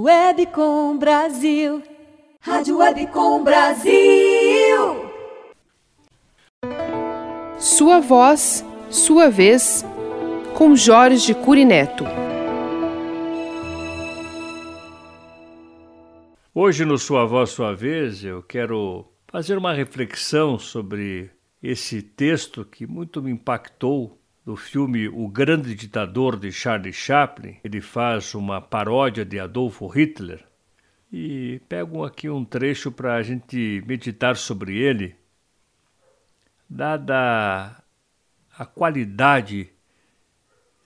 Webcom Brasil. Rádio Webcom Brasil. Sua voz, sua vez, com Jorge Curineto. Hoje, no Sua Voz, Sua Vez, eu quero fazer uma reflexão sobre esse texto que muito me impactou do filme O Grande Ditador de Charlie Chaplin. Ele faz uma paródia de Adolfo Hitler. E pego aqui um trecho para a gente meditar sobre ele, dada a qualidade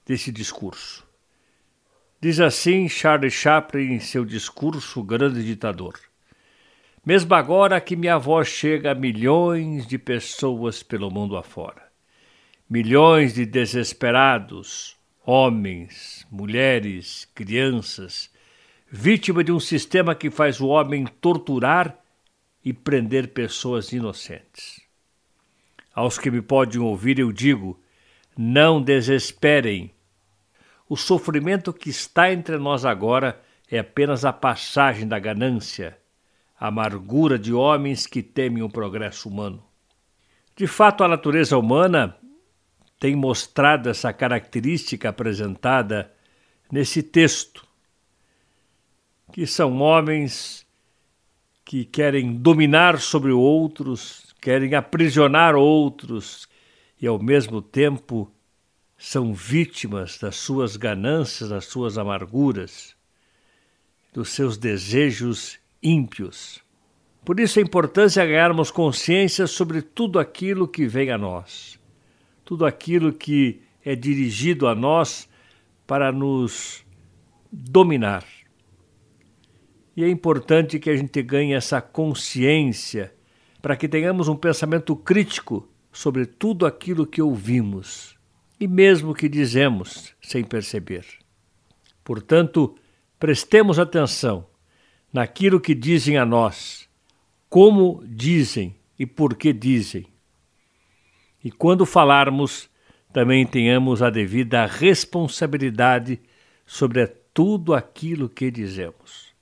desse discurso. Diz assim Charlie Chaplin em seu discurso Grande Ditador. Mesmo agora que minha voz chega a milhões de pessoas pelo mundo afora, milhões de desesperados, homens, mulheres, crianças, vítima de um sistema que faz o homem torturar e prender pessoas inocentes. Aos que me podem ouvir, eu digo: não desesperem o sofrimento que está entre nós agora é apenas a passagem da ganância, a amargura de homens que temem o progresso humano. De fato, a natureza humana tem mostrado essa característica apresentada nesse texto, que são homens que querem dominar sobre outros, querem aprisionar outros e, ao mesmo tempo, são vítimas das suas ganâncias, das suas amarguras, dos seus desejos ímpios. Por isso a importância é ganharmos consciência sobre tudo aquilo que vem a nós, tudo aquilo que é dirigido a nós para nos dominar. E é importante que a gente ganhe essa consciência para que tenhamos um pensamento crítico sobre tudo aquilo que ouvimos e mesmo que dizemos sem perceber. Portanto, prestemos atenção naquilo que dizem a nós, como dizem e por que dizem. E quando falarmos, também tenhamos a devida responsabilidade sobre tudo aquilo que dizemos.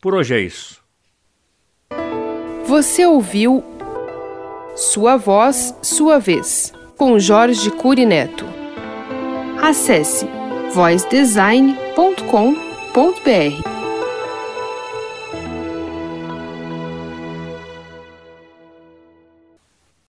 Por hoje é isso. Você ouviu Sua Voz, Sua Vez com Jorge Cury Neto. Acesse voicedesign.com.br.